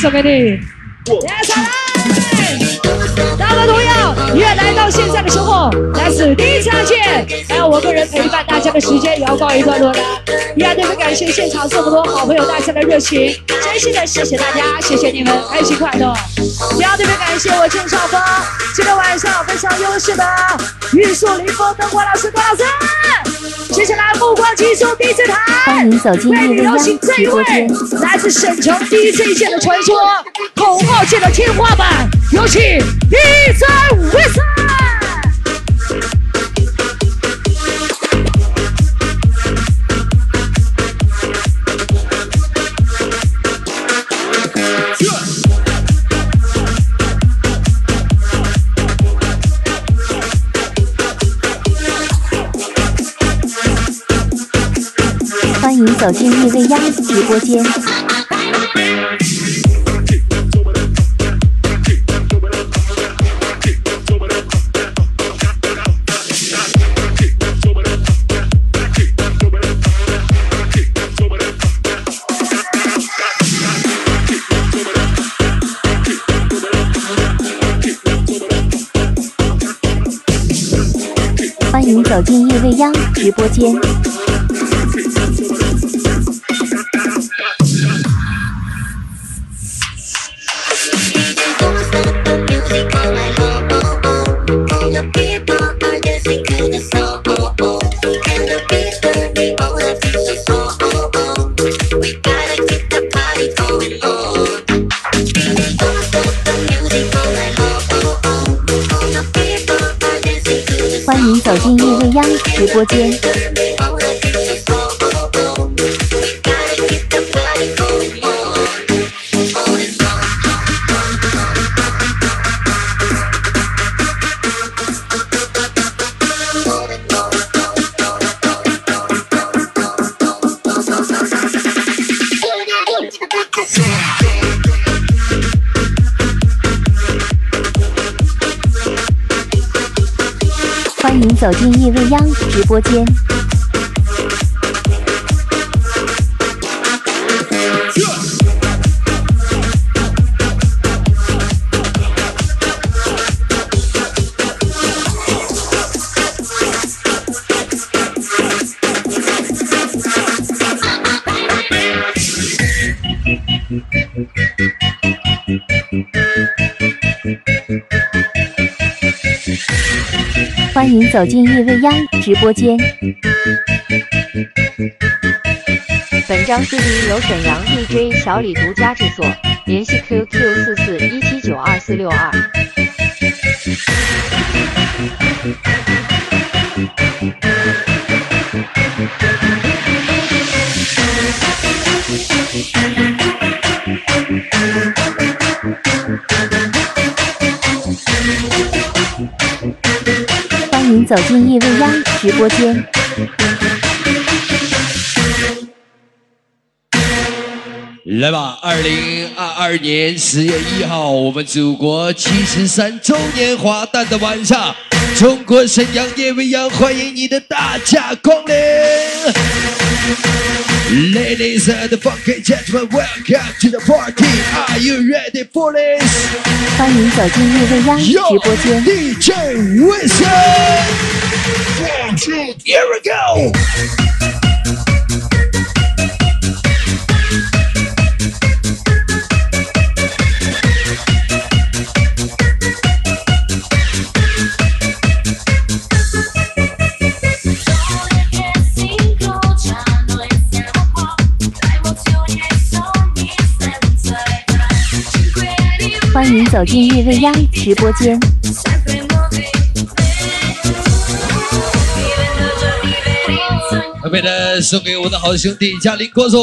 送给你。来，上来！大家同样，也来到现在的时候，来自第一场见，还有我个人陪伴大家的时间也要告一段落了。依然特别感谢现场这么多好朋友大家的热情，真心的谢谢大家，谢谢你们，开心快乐。也要特别感谢我郑少峰，今天晚上非常优秀的玉树临风灯光老师郭老师。接下来目光集中第四台，欢迎走进为你叶未邀请这一央直播位间。来自沈城 DJ 界的传说，口号界的天花板，有请 DJ 你，欢迎走进易未央直播间。走进夜未央直播间。走进叶未央直播间。走进叶未央直播间。欢迎走进叶未央直播间。本张 CD 由沈阳 DJ 小李独家制作，联系 QQ 四四一七九二四六二。走进夜未央直播间。来吧，二零二二年十月一号，我们祖国七十三周年华诞的晚上，中国沈阳夜未央欢迎你的大驾光临。Ladies and funky gentlemen, welcome to the party. Are you ready for this? 欢迎走进叶未央 Yo, 直播间。 DJ Wilson. One, two, here we go. 欢迎走进叶未央直播间。特别的送给我的好兄弟嘉林郭总。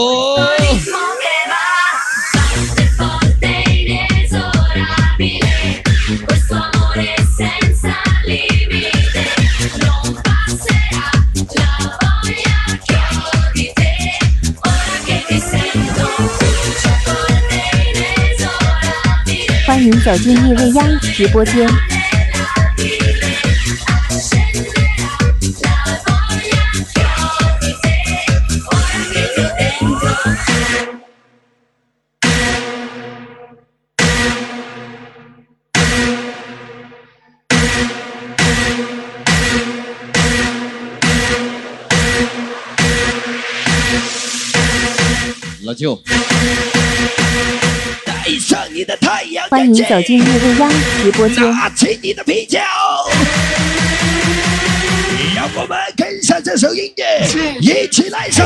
请走进易未央直播间。老舅。欢迎走进夜未央直播间。拿起你的啤酒，让我们跟上这首音乐，一起来唱。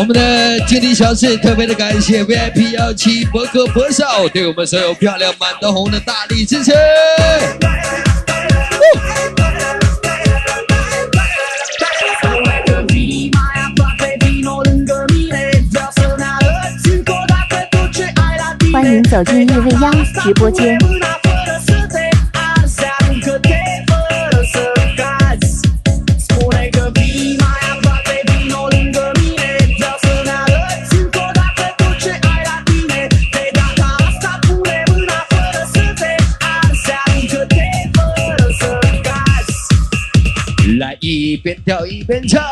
我们的经理小事特别的感谢 VIP 幺七博哥博少对我们所有漂亮满头红的大力支持。欢迎走进夜未央直播间。边跳一边唱。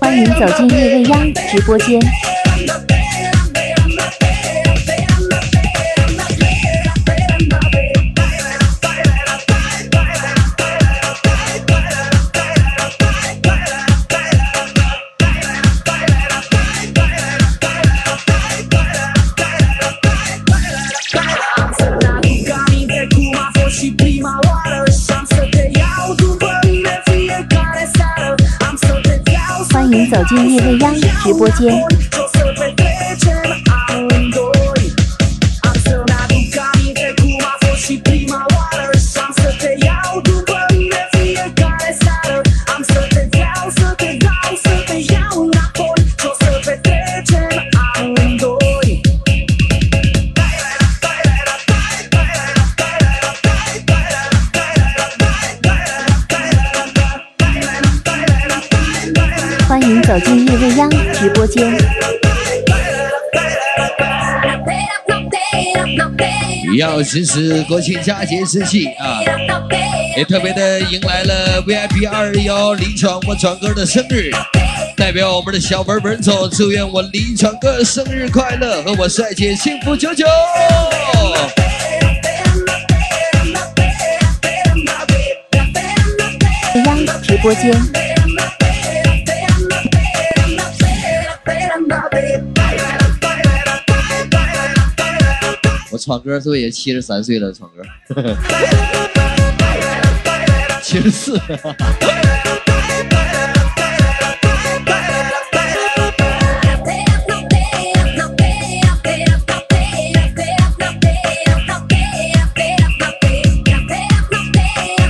欢迎走进夜未央直播间。播间。要实施国庆佳节之际啊，也特别的迎来了 VIP 二幺李闯我闯哥的生日，代表我们的小本本总，祝愿我李闯哥生日快乐，和我帅姐幸福久久。直播间。闯哥是不是也七十三岁了？闯哥，七十四。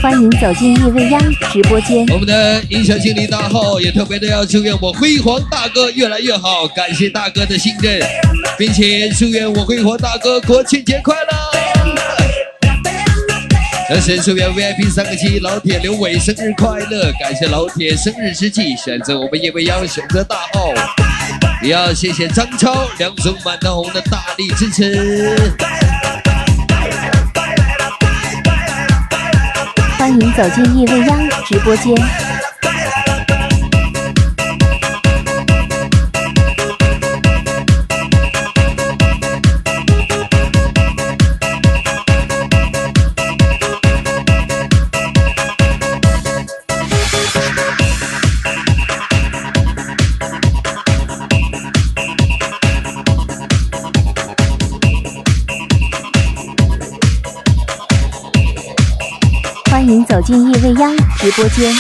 欢迎走进夜未央直播间。我们的音响经理大号也特别的要祝愿我辉煌大哥越来越好，感谢大哥的信任，并且祝愿我辉煌大哥国庆节快乐。同时祝愿 VIP 三个七老铁刘伟生日快乐，感谢老铁生日之际选择我们夜未央选择大号，也要谢谢张超、梁总、满堂红的大力支持。欢迎走进夜未央直播间。进叶未央直播间，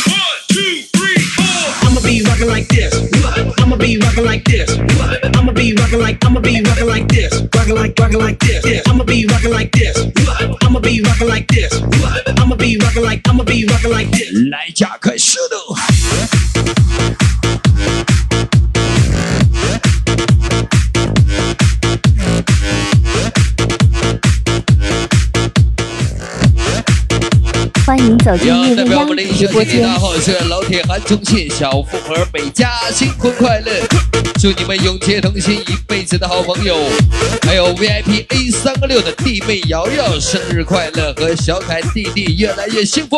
来加快速度。欢迎走进要夜未央代表我们的英直播间。雄经理大。号是老铁韩重庆、小富和美嘉，新婚快乐！祝你们永结同心，一辈子的好朋友。还有 VIP A 三个六的弟妹瑶瑶，生日快乐！和小凯弟弟越来越幸福。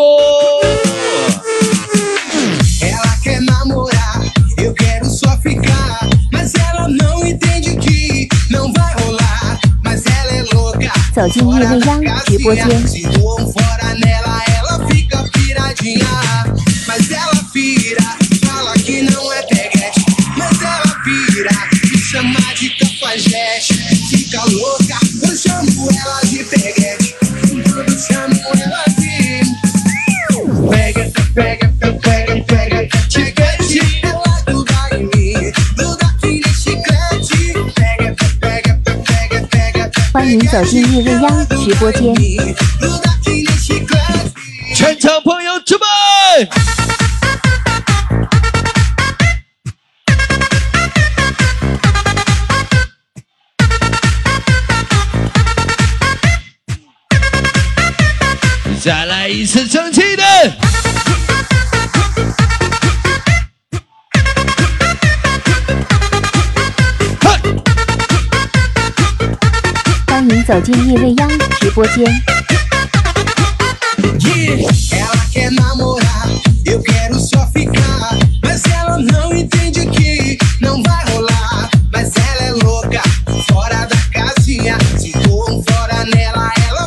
走进夜未央直播间。Se dou 欢迎走进夜未央直播间。全场朋友准备。再来一次争气的，走进夜未央直播间。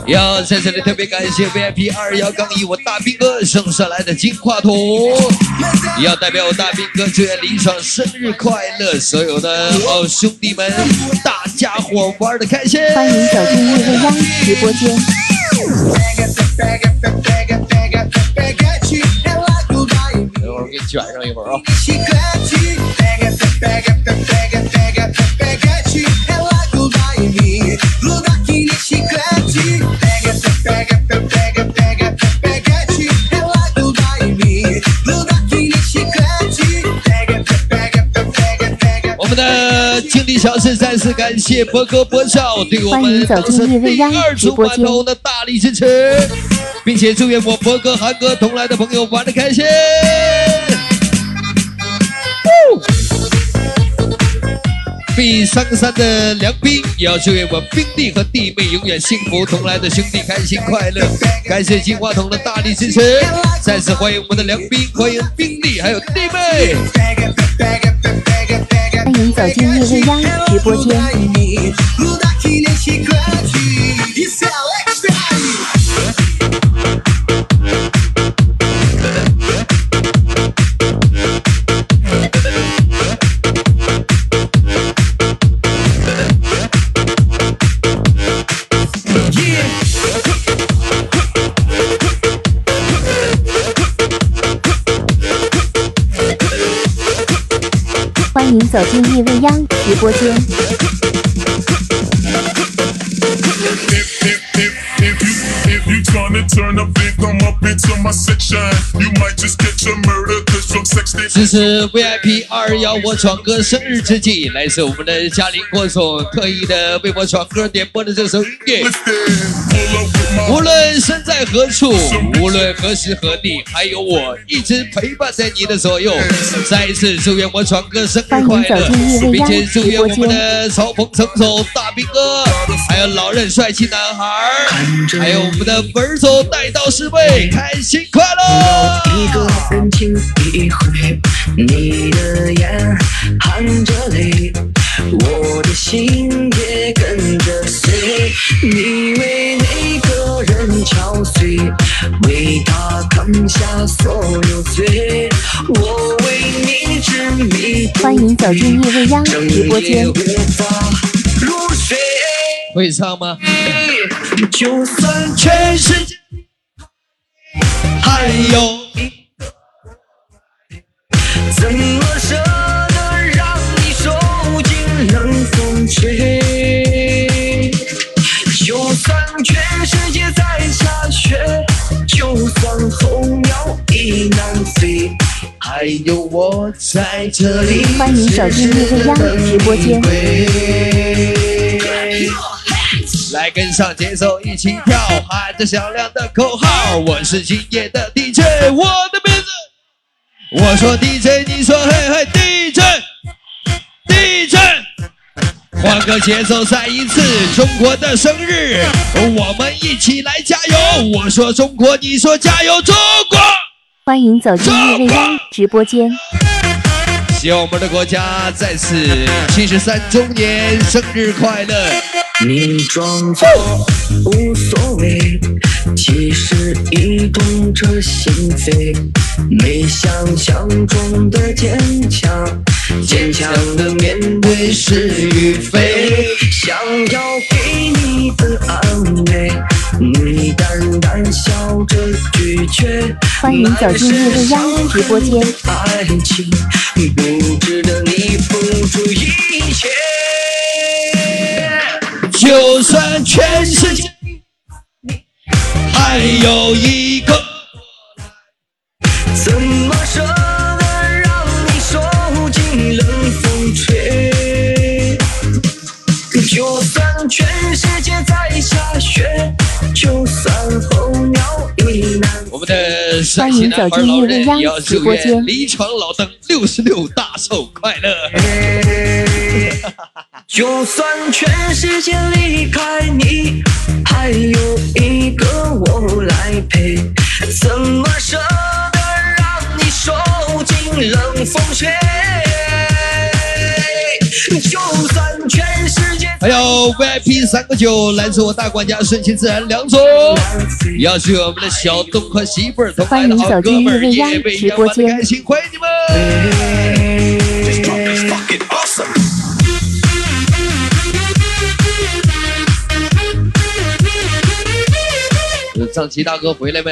要在这里特别感谢 VIP 二幺杠一我大兵哥送上来的金话筒，要代表我大兵哥祝愿林爽生日快乐，所有的好兄弟们，大家伙玩的开心。欢迎走进夜未央直播间。等会儿给你卷上一会儿啊。经理小事再次感谢博哥博少对我们当时第二组馒头的大力支持，并且祝愿我博哥、韩哥同来的朋友玩的开心。B 三个三的梁斌也要祝愿我兵弟和弟妹永远幸福，同来的兄弟开心快乐。感谢金话筒的大力支持，再次欢迎我们的梁斌，欢迎兵弟还有弟妹。欢迎走进夜未央直播间。欢迎走进夜未央直播间。这是 VIP 二幺我闯哥生日之际，来自我们的嘉陵郭总特意的为我闯哥点播的这首音乐。无论身在何处，无论何时何地，还有我一直陪伴在你的左右。再一次祝愿我闯哥生日快乐，并且祝愿我们的曹鹏、程总、大兵哥，还有老任帅气男孩，还有我们的文总带到师妹，开心快乐！一个一回，你的眼含着泪，我的心也跟着碎。你为那个人憔悴，为他扛下所有罪，我为你执迷欢迎走进夜未央整直播间。会唱吗？就算全世界还有。怎怎么舍得让你受尽冷风吹？就算全世界在下雪，就算候鸟已南飞，还有我在这里。欢迎走进叶未央直播间。来跟上节奏，一起跳，喊着响亮的口号。我是今夜的 DJ，我的名字。我说 DJ，你说嘿嘿 DJ，DJ。换个节奏，再一次，中国的生日，我们一起来加油！我说中国，你说加油，中国！欢迎走进叶未央直播间。希望我们的国家再次七十三周年生日快乐！你装作无所谓，其实已痛彻心扉。没想象中的坚强，坚强的面对是与非。想要给你的安慰，你淡淡笑着拒绝。欢迎走进叶未央直播间。爱情不值得你付出一切。就算全世界。还有一的陕西男孩老人也要祝愿离床老登六十六大寿快乐。就算全世界离开你，还有一个我来陪，怎么舍得让你受尽冷风吹？就算还有 VIP 三个九，来自我大管家顺其自然梁总，要祝我们的小东和媳妇儿同来的好哥们儿夜未央玩的开心，欢迎你们！张琪大哥回来没？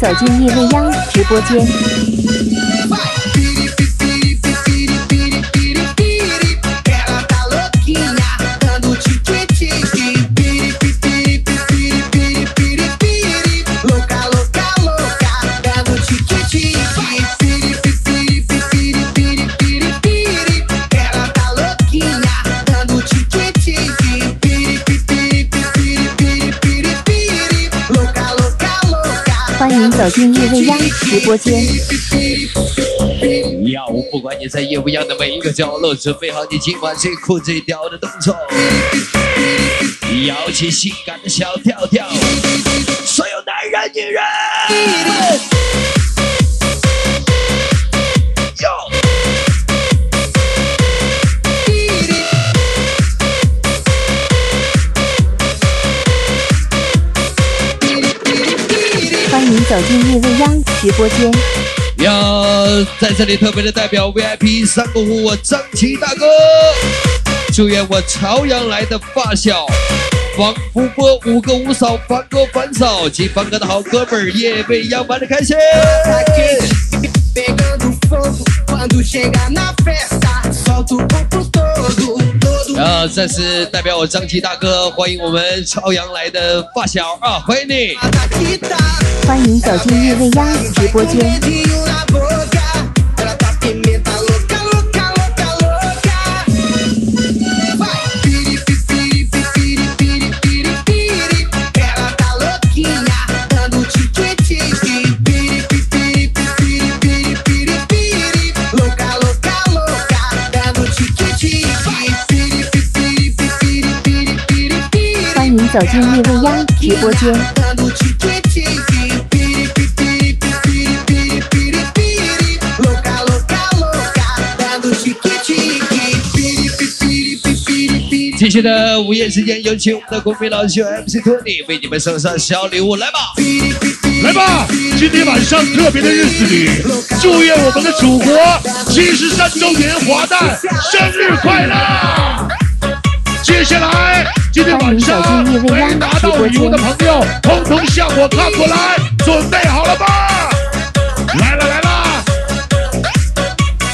走进叶未央直播间。走进叶未央直播间。要不管你在夜未央的每一个角落，准备好你今晚最酷最屌的动作，摇起性感的小跳跳，所有男人女人，欢迎走进叶未央直播间。要在这里特别的代表 VIP 三个五我张琪大哥，祝愿我朝阳来的发小王福波五个五嫂凡哥凡嫂及凡哥的好哥们儿夜未央玩的开心。Tá quente, pegando fogo. Quando chega na festa, solta o corpo todo, todo. 然后再次代表我张琪大哥，欢迎我们朝阳来的发小啊，欢迎你！欢迎走进叶未央直播间。走进夜未央直播间，继续的午夜时间，有请我们的国民老兄 MC Tony 为你们送上小礼物，来吧来吧，今天晚上特别的日子里，祝愿我们的祖国七十三周年华诞，生日快乐。接下来。今天晚上没拿到礼物的朋友，统统向我看过来，准备好了吗？来了来了，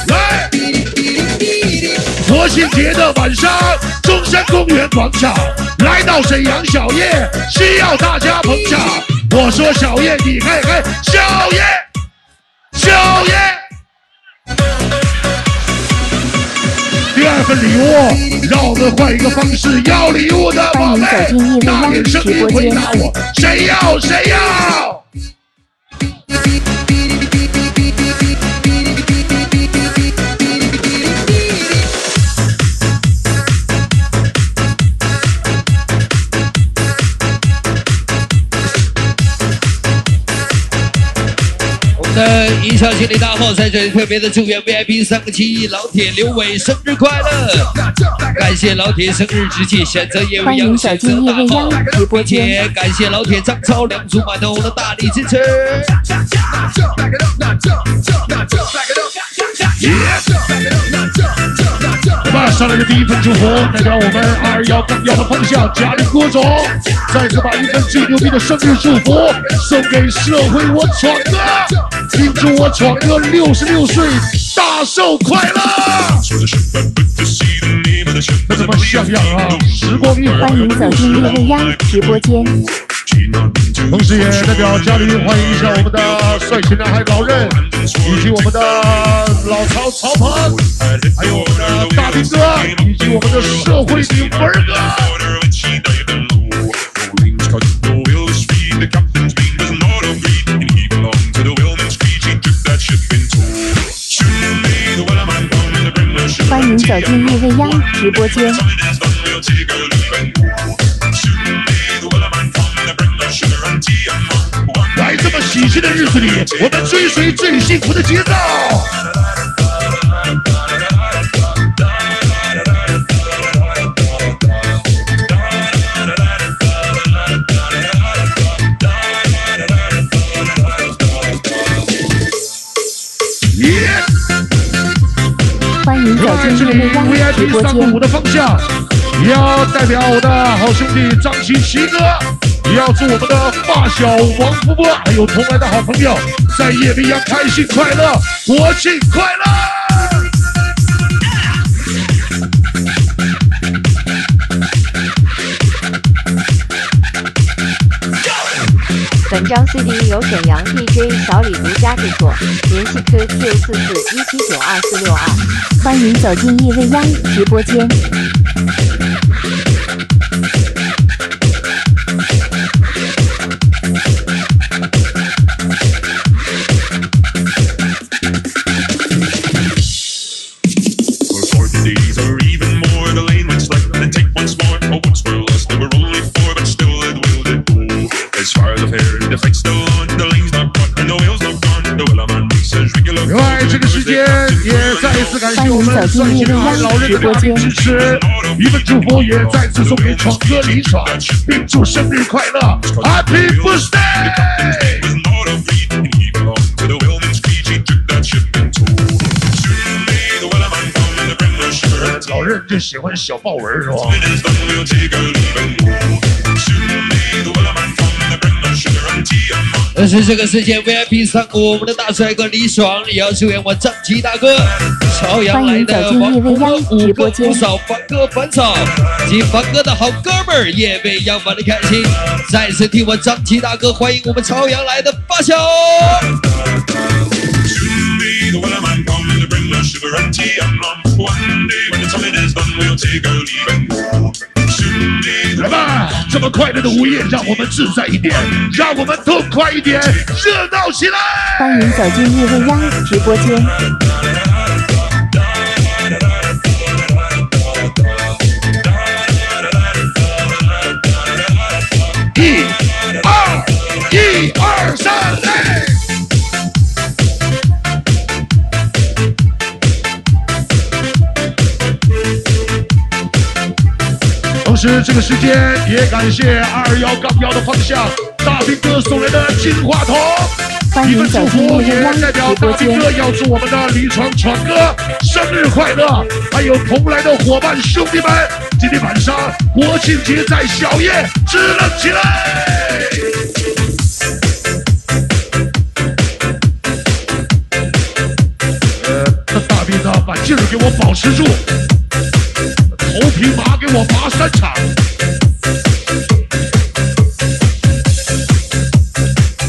来！国庆节的晚上，中山公园广场来到沈阳小叶，需要大家捧场。我说小叶，你看看，小叶，小叶。第二份礼物，让我们换一个方式，要礼物的宝贝，大点声音回答我，谁要谁要？们的音效经理大号在这里特别的祝愿 VIP 三个七亿老铁刘伟生日快乐！感谢老铁生日之际选择叶未央，选择大炮，并且感谢老铁张超、梁祖满东的大力支持。上来的第一份祝福，代表我们二幺杠幺的方向，家里郭总，再次把一份最牛逼的生日祝福送给社会我闯哥，庆祝我闯哥六十六岁大寿快乐！那怎么像样啊？时光一欢迎走进夜未央直播间。同时也代表家里欢迎一下我们的帅气男孩老任，以及我们的老曹曹鹏，还有我们的大兵哥，以及我们的社会女文哥。迎走进叶未央直播间。在这么喜庆的日子里，我们追随最幸福的节奏。在这里 VIP 三个五。的方向，也要代表我的好兄弟张琪琪哥，也要祝我们的发小王波波，还有同来的好朋友，在夜里要开心快乐，国庆快乐！本章 CD 由沈阳 DJ 小李独家制作，联系 QQ 四四一七九二四六二。欢迎走进夜未央直播间。次感谢我们帅气男孩老任的大力支持，一份祝福也再次送给闯哥李闯，并祝生日快乐，Happy Birthday！老任就喜欢小豹纹是吧？但是这个世界 VIP 上过我们的大帅哥李爽，也要祝愿我张琪大哥，朝阳来的王五哥五哥五嫂凡哥凡嫂及凡哥的好哥们儿夜未央玩的开心。再次替我张琪大哥欢迎我们朝阳来的发小。来吧，这么快乐的午夜，让我们自在一点，让我们痛快一点，热闹起来！欢迎走进夜未央直播间。一、二、一、二、三，嘞！同时，这个时间也感谢二幺杠幺的方向大兵哥送来的金话筒。欢迎你们祝福也夜代表大兵哥。要祝我们的李闯闯哥生日快乐，还有同来的伙伴兄弟们，今天晚上国庆节在小夜支棱起来！呃，这大兵呢，把劲儿给我保持住，头皮麻给我拔三场。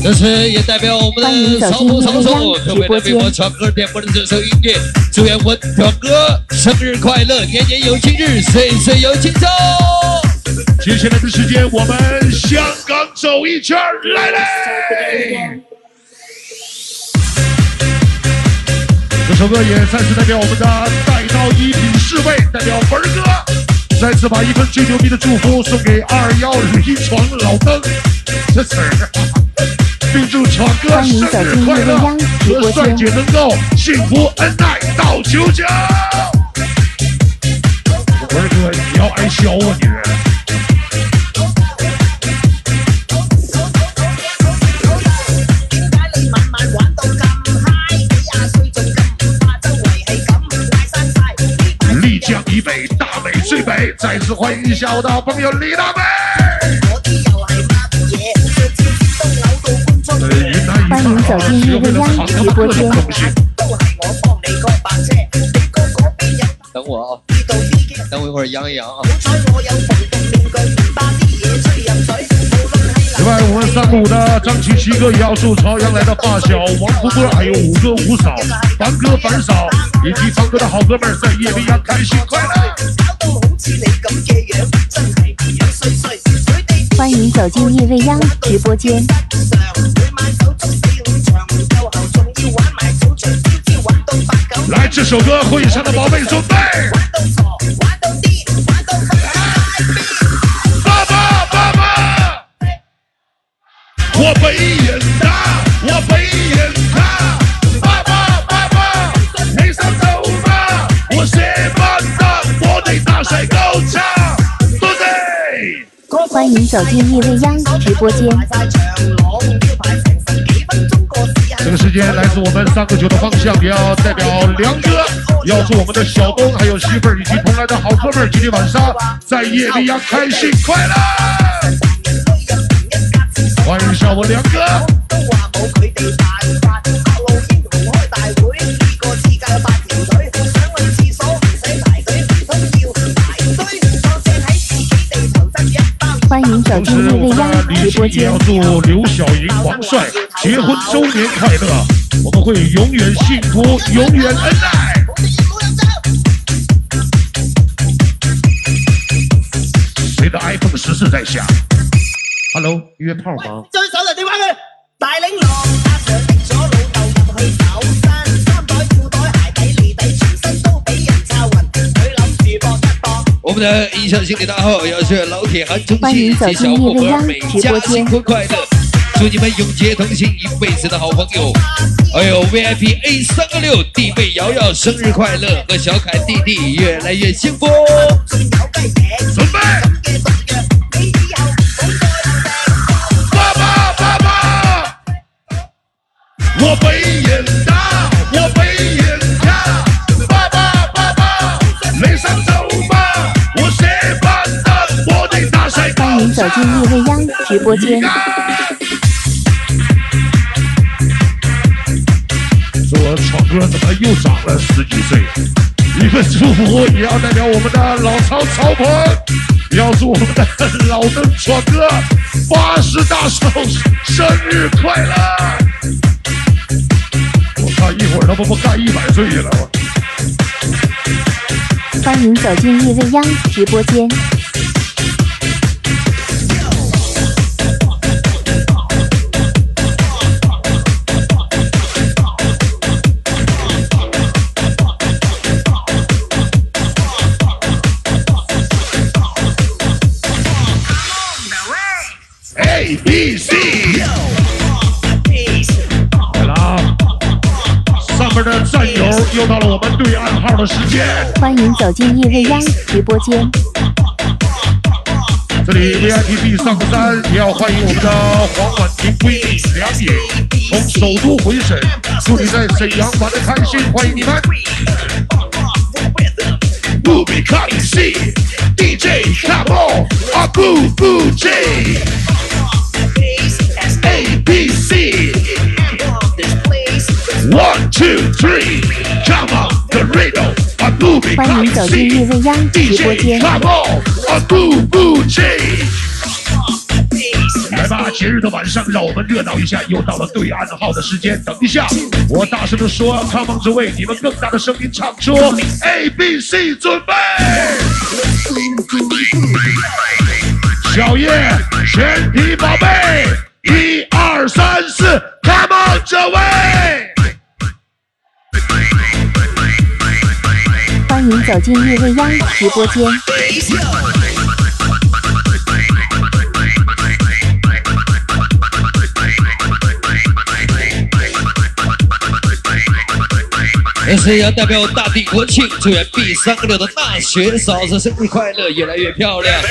这时也代表我们的走进曹头曹总，夜未央特别的为我闯哥点播的这首音乐，祝愿我表哥生日快乐，年年有今日，岁岁有今朝。接下来的时间，我们香港走一圈儿，来嘞！这首歌也再次代表我们的带刀一品侍卫，代表文哥，再次把一份最牛逼的祝福送给二幺李闯老登，这词儿，并祝闯哥生日快乐，和帅姐。能够幸福恩爱到九九。文儿哥，你要挨削啊你！最美。再次欢迎一下我的好朋友李大美。呃，云南一欢迎走进夜未央直播间。等我啊，等我一会儿扬一扬啊。另外，我们三五的张琪琪哥也要祝朝阳来的发小王福哥，还有五哥五嫂、凡哥凡嫂，以及凡哥的好哥们儿在夜未央开心快乐。欢迎走进夜未央直播间。来，这首歌会场的宝贝准备。爸爸，爸爸，我背眼大，我背眼大。欢迎走进夜未央直播间。这个时间来自我们三个九的方向，也要代表梁哥，要祝我们的小东还有媳妇儿以及蓬莱的好哥们儿，今天晚上在夜未央开心快乐。欢迎上我梁哥。欢迎走同时，进夜未我们的央李直播间欣也要。祝刘晓莹、王帅结婚周年快乐，我们会永远幸福，永远恩爱。谁的 iPhone 十四在响？Hello，约炮吗？追上嚟電話佢，大領狼搏。我們的音響經理大号要是老铁韩中歡信迎走進及小伙夜未央伴每家新婚快乐，祝你们永结同心，一辈子的好朋友。還有 VIP A 三个六弟妹瑶瑶生日快乐，和小凯弟弟越来越幸福。走进叶未央直播间说我闯哥怎么又长了十几岁一份祝福也要代表我们的老曹曹鹏也要祝我们的老邓闯哥八十大寿生日快乐！我看一会儿他不不干一百岁了。欢迎走进叶未央直播间。A B C，来了啊！上面的战友又到了我们对暗号的时间。欢迎走进夜未央直播间。这里 VIP 上个山，也要欢迎我们的黄婉婷闺蜜梁野，从首都回沈，祝你在沈阳玩的开心，欢迎你们。不比看戏，DJ come on，啊不不 J。A B C One two three Come on the 夜未央直播 DJ 间。Come on 啊不不 J 来吧，节日的晚上，让我们热闹一下。又到了对暗号的时间，等一下，我大声的说，Come on，只为你们更大的声音唱出 A B C，准备。小叶，全体宝贝，一二三四，Come on，这位。欢迎走进叶未央直播间。同时也要代表大地国庆，祝愿 B 三个六的大学嫂子生日快乐，越来越漂亮，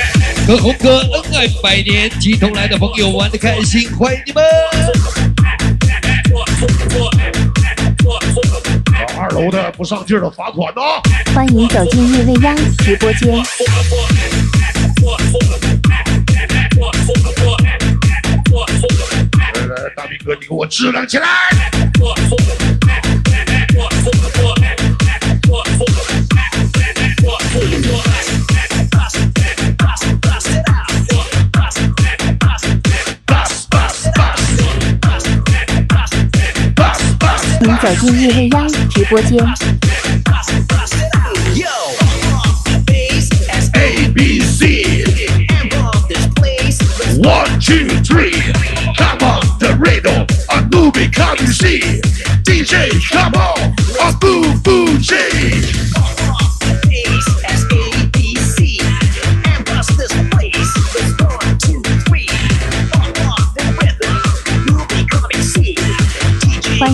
和红哥恩爱百年，集同来的朋友玩的开心，欢迎你们！二楼的不上劲儿的罚款哦。欢迎走进夜未央直播间。来来来，大兵哥，你给我支棱起来！欢迎走进叶未央直播间。A B C One two three Come on the rhythm A movie come you see DJ come on A boo boo J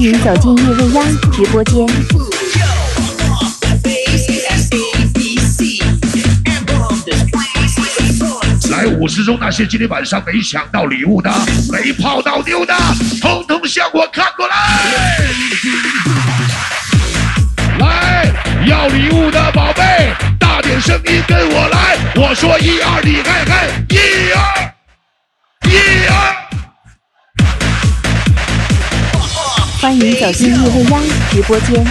迎走进夜未央直播间。来五十中那些今天晚上没抢到礼物的、没泡到妞的，统统向我看过来！来，要礼物的宝贝，大点声音跟我来！我说一二，你看看，欢迎走进夜未央直播间。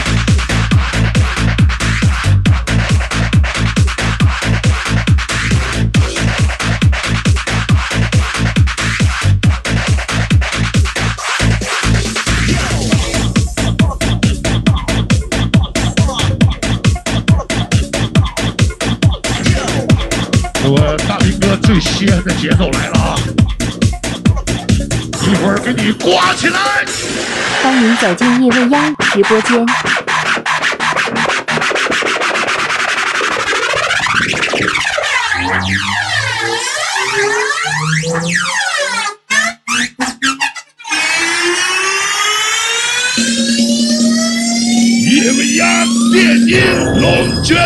我大明哥最西安的节奏来了啊！一会儿给你挂起来。欢迎走进叶未央直播间。夜未央电音龙卷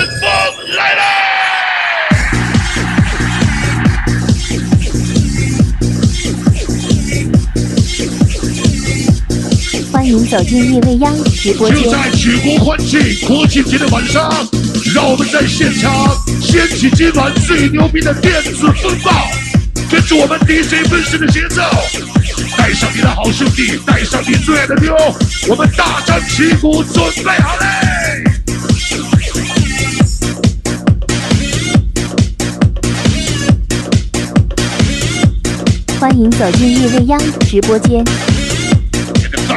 走进夜未央直播间。就在举国欢庆国庆节的晚上，让我们在现场掀起今晚最牛逼的电子风暴，跟着我们 DJ 分身的节奏，带上你的好兄弟弟，带上你最爱的妞，我们大张旗鼓准备好嘞！欢迎走进夜未央直播间。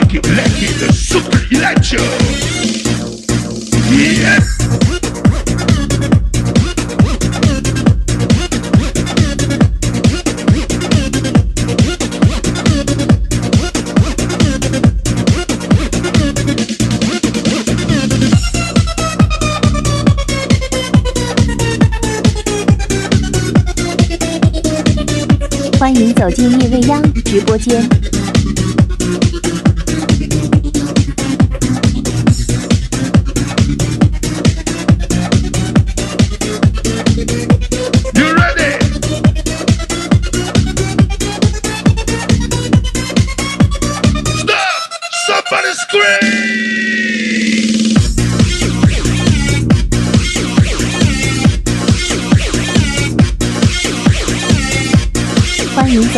The fucking lucky, the super electro. Yeah. 欢迎走进夜未央直播间。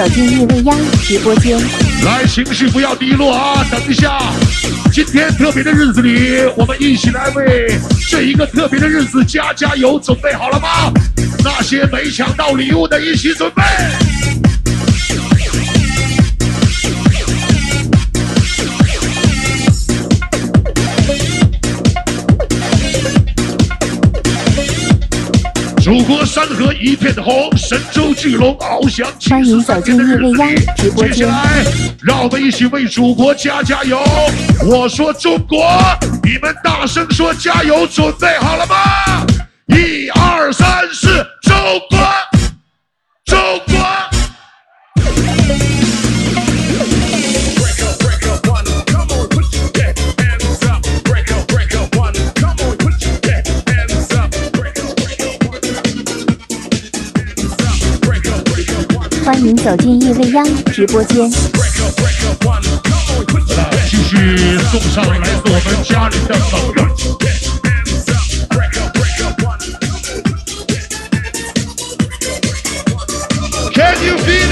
走进夜未央直播间。来，情绪不要低落啊！等一下，今天特别的日子里，我们一起来为这一个特别的日子加加油，准备好了吗？那些没抢到礼物的，一起准备。祖国山河一片红，神州巨龙翱翔七欢十三迎走进年的日子夜未央里，直播间。接下来，让我们一起为祖国加加油！我说中国，你们大声说加油！准备好了吗？一二三四，中国，走进叶未央直播间。谢谢送上来我们家里的宝贝。Can you feel it？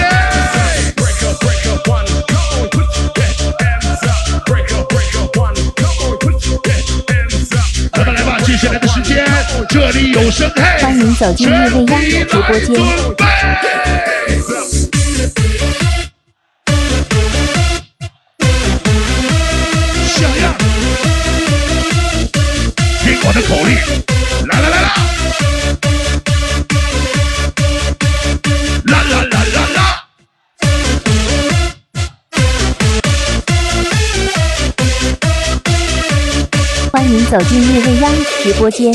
接下来的时间，欢迎走进叶未央直播间。走进夜未央直播间，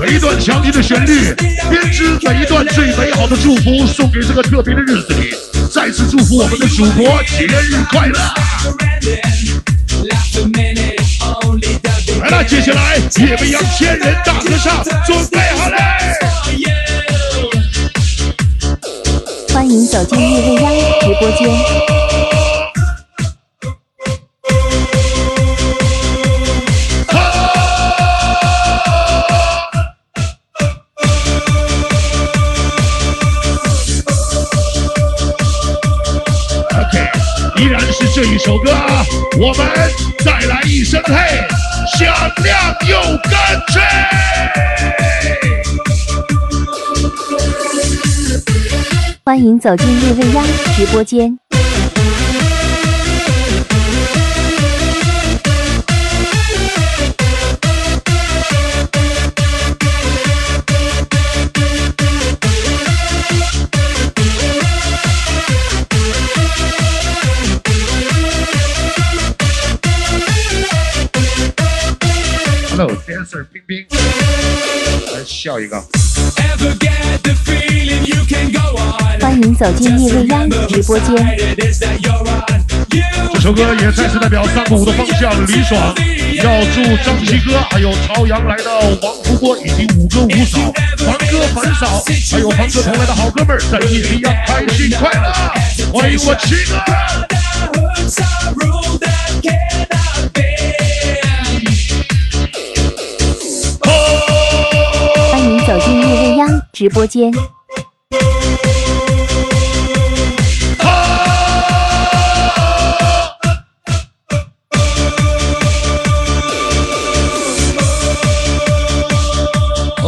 每一段强劲的旋律编织每一段最美好的祝福，送给这个特别的日子里，再次祝福我们的祖国节日快乐。来啦，接下来叶未央仙人掌的上，准备好了。欢迎走进夜未央直播间。OK，依然是这一首歌，我们再来一声嘿，响亮又干脆。迎走进夜未央直播间。Hello dancer 冰冰，来笑一个。Ever get the feeling you can go on? 欢迎走进夜未央直播间。这首歌也再次代表三个五的方向李爽，要祝张希哥还有朝阳来的王福波以及五哥五嫂、凡哥凡嫂，还有凡哥同来的好哥们儿，在一起要开心快乐！欢迎我七哥。欢迎走进叶未央直播间。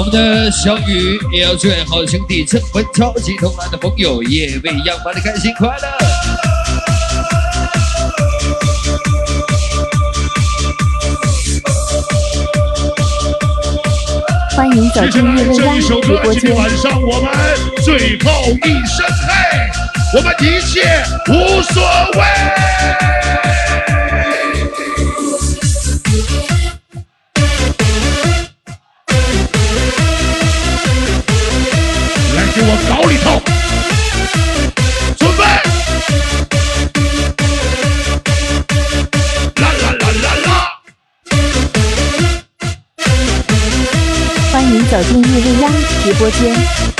们的小雨也要祝愿好兄弟超级同来的朋友，夜未央玩的开心快乐。欢迎走进来这叶未央一首歌，直播间。今天晚上我们最后一声嘿，我们一切无所谓。走进叶未央直播间。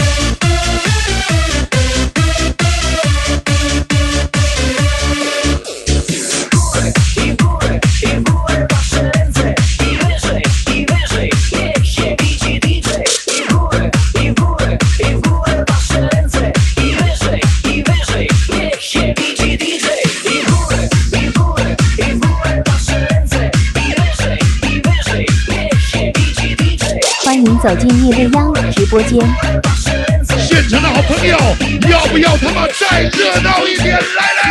走进叶未央直播间。现场的好朋友，要不要他妈再热闹一点？来嘞！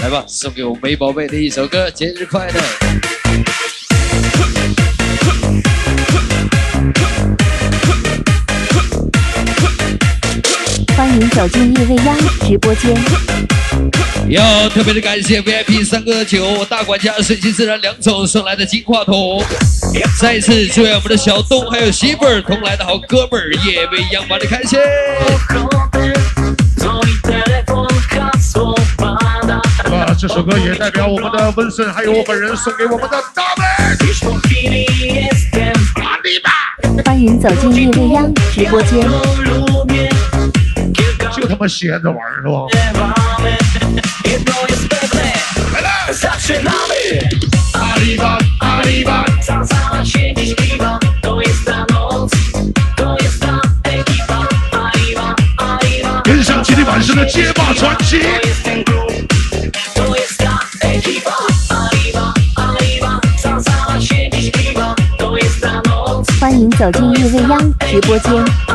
来吧，送给我美宝贝的一首歌，节日快乐。欢迎走进叶未央直播间。要特别的感谢 VIP 三哥九大管家顺其自然梁总送来的金话筒，再次祝愿我们的小东还有媳妇儿同来的好哥们儿夜未央玩的开心。啊，这首歌也代表我们的温顺还有我本人送给我们的大妹。阿里吧，欢迎走进叶未央直播间。就他妈闲着玩儿是吧？来了，阿里吧，阿里吧，跟上今天晚上的街霸传奇。欢迎走进叶未央直播间。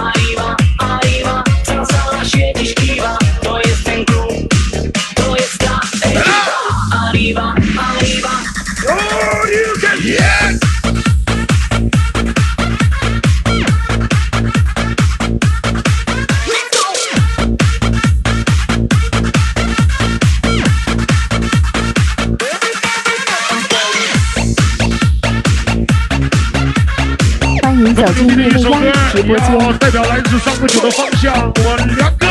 欢迎走进叶未央直播间。要代表来自三个九的方向，我梁哥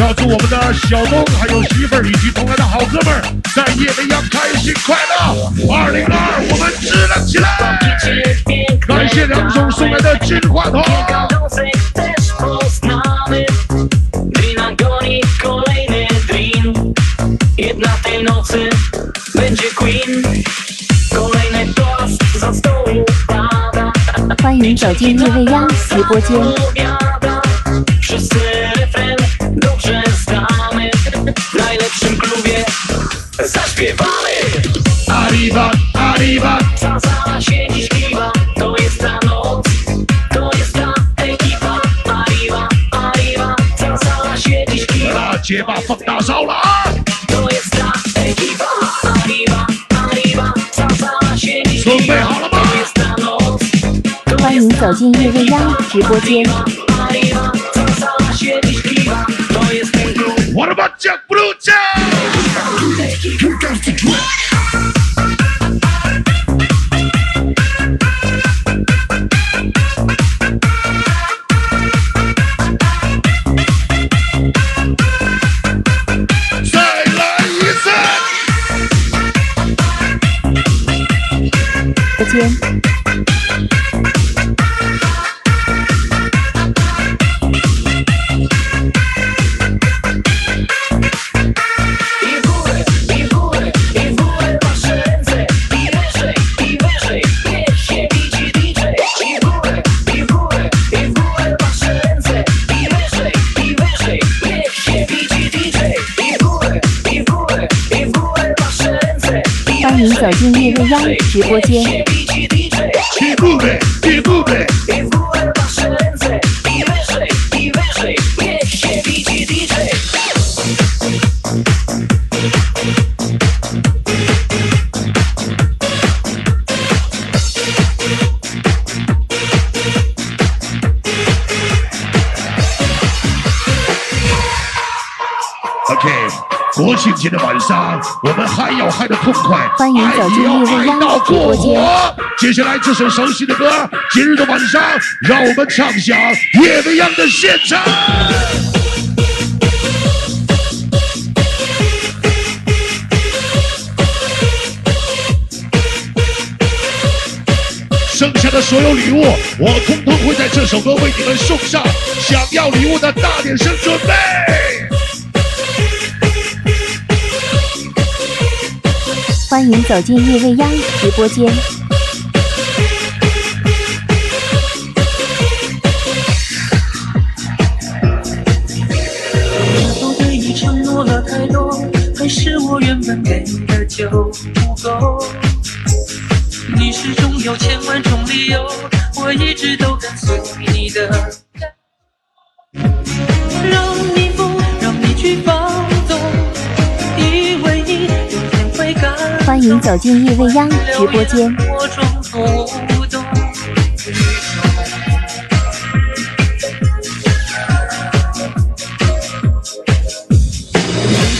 要祝我们的小东还有媳妇儿以及同来的好哥们儿在夜未央开心快乐。二零二二，我们支棱起来！感谢梁总送来的金话筒。Jednatej nocy 欢迎走进叶未央直播间。 Opowiada Wszyscy refren dobrze znamy W najlepszym klubie zaśpiewamy Arriba, arriba, Ta sala się dziś kiwa To jest ta noc To jest ta ekipa Arriva, arriva Ta sala się dziś kiwa 把街霸 走进叶未央直播间。直播间。OK，国庆节的晚上，我嗨要嗨的痛快，欢迎走进爱要叶未央爱到过直播间火。接下来这首熟悉的歌，今日的晚上，让我们唱响夜未央的现场。剩下的所有礼物，我通通会在这首歌为你们送上。想要礼物的大点声准备。欢迎走进夜未央直播间。动。欢迎走进夜未央直播间。我装不懂。直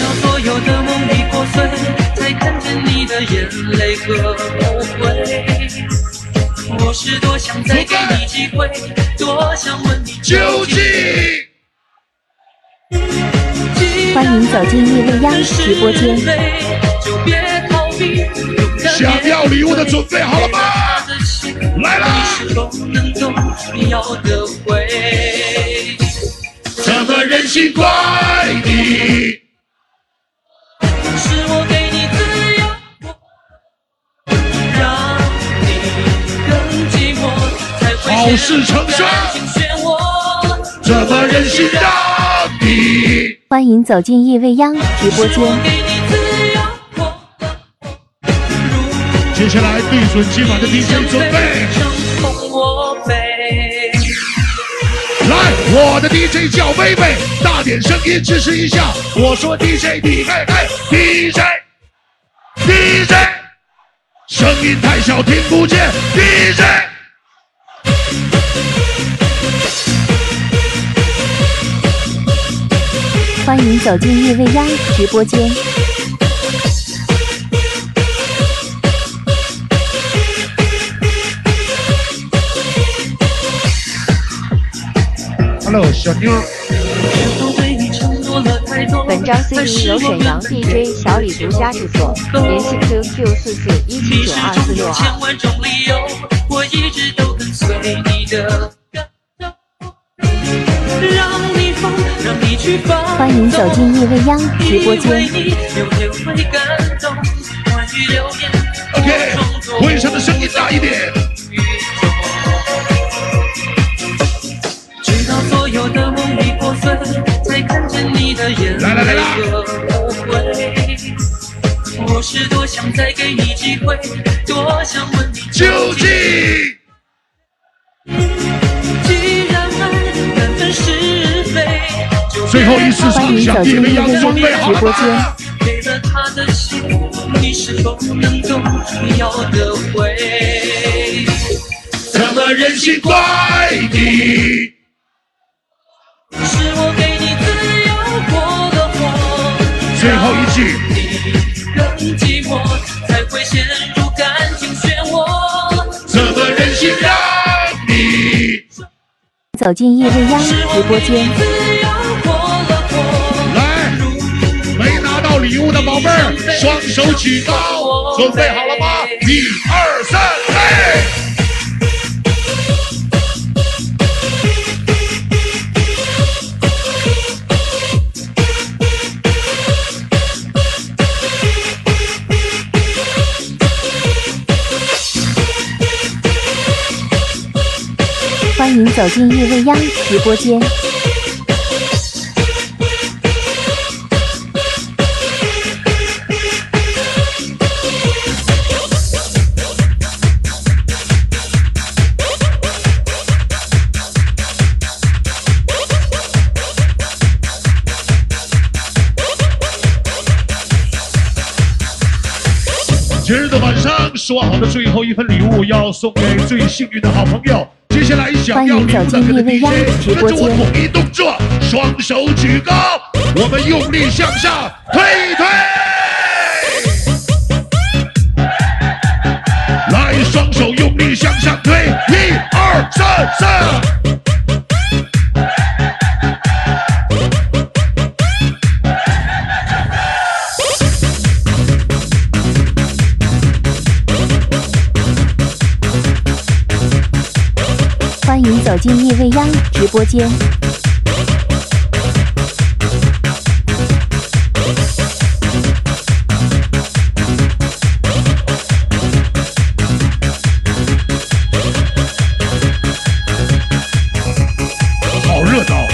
到所有的梦已破碎，才看见你的眼泪和后悔。我是多想再给你机会，多想问你究竟。欢迎走进叶未央直播间。想要礼物的准备好了吗？来啦！你是否能懂你要的回？怎么忍心怪你？是我给你自由，让你更寂寞，才会好事成双感情漩涡。怎么忍心让你？欢迎走进夜未央直播间。接下来对准今晚的 DJ 准备，来，我的 DJ 叫薇薇，大点声音支持一下。我说 DJ，你看看 DJ，DJ，声音太小听不见，DJ。欢迎走进叶未央直播间。Hello，小妞。本张 CD 由沈阳 DJ 小李独家制作，联系 QQ 四四一七九二四六二。千万种理由，我一直都跟随你的。让你疯，让你去放纵欢迎走进夜未央直播间。以为你有天会感动，关于流言 OK，会场的声音大一点。才看见你的眼来来来泪和后悔。我是多想再给你机会，多想问你究竟。既然爱难分是非，就最后一次唱响叶未央，准备好了吗？给了他的心，你是否能要的回？怎么忍心怪你？是我给你自由过了火，最后一句，你更寂寞，才会陷入感情漩涡。怎么忍心让你？走进叶未央直播间。自由过了火，来，没拿到礼物的宝贝儿，双手举高，准备好了吗？一二三，嘿！走进夜未央直播间。节日的晚上说好的最后一份礼物要送给最幸运的好朋友接下来想要礼物的跟着 DJ，跟着我统一动作，双手举高，我们用力向上推一推。来，双手用力向上推，一二三四。走进夜未央直播间。好热闹！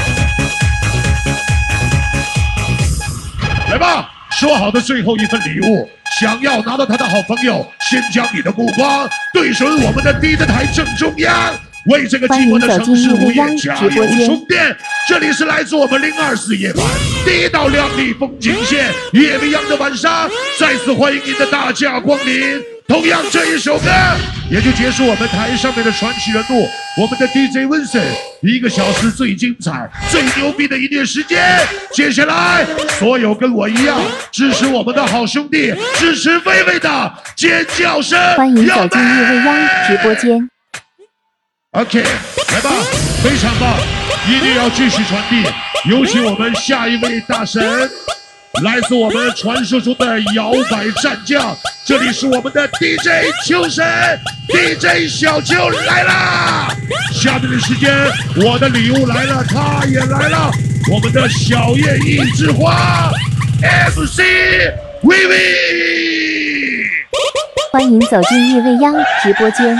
来吧，说好的最后一份礼物，想要拿到它的好朋友，先将你的目光对准我们的第一台正中央，为这个寂寞的城市午夜加油充电。这里是来自我们零二四夜晚第一道亮丽风景线，夜未央的晚上，再次欢迎您的大驾光临。同样，这一首歌也就结束我们台上面的传奇人物，我们的 DJ Vincent 一个小时最精彩、最牛逼的音乐时间。接下来，所有跟我一样支持我们的好兄弟、支持薇薇的尖叫声，欢迎走进夜未央直播间。OK，来吧，非常棒，一定要继续传递。有请我们下一位大神，来自我们传说中的摇摆战将，这里是我们的 DJ 秋神，DJ 小秋来啦！下面的时间，我的礼物来了，他也来了，我们的小叶一枝花，MC 薇薇。欢迎走进夜未央直播间。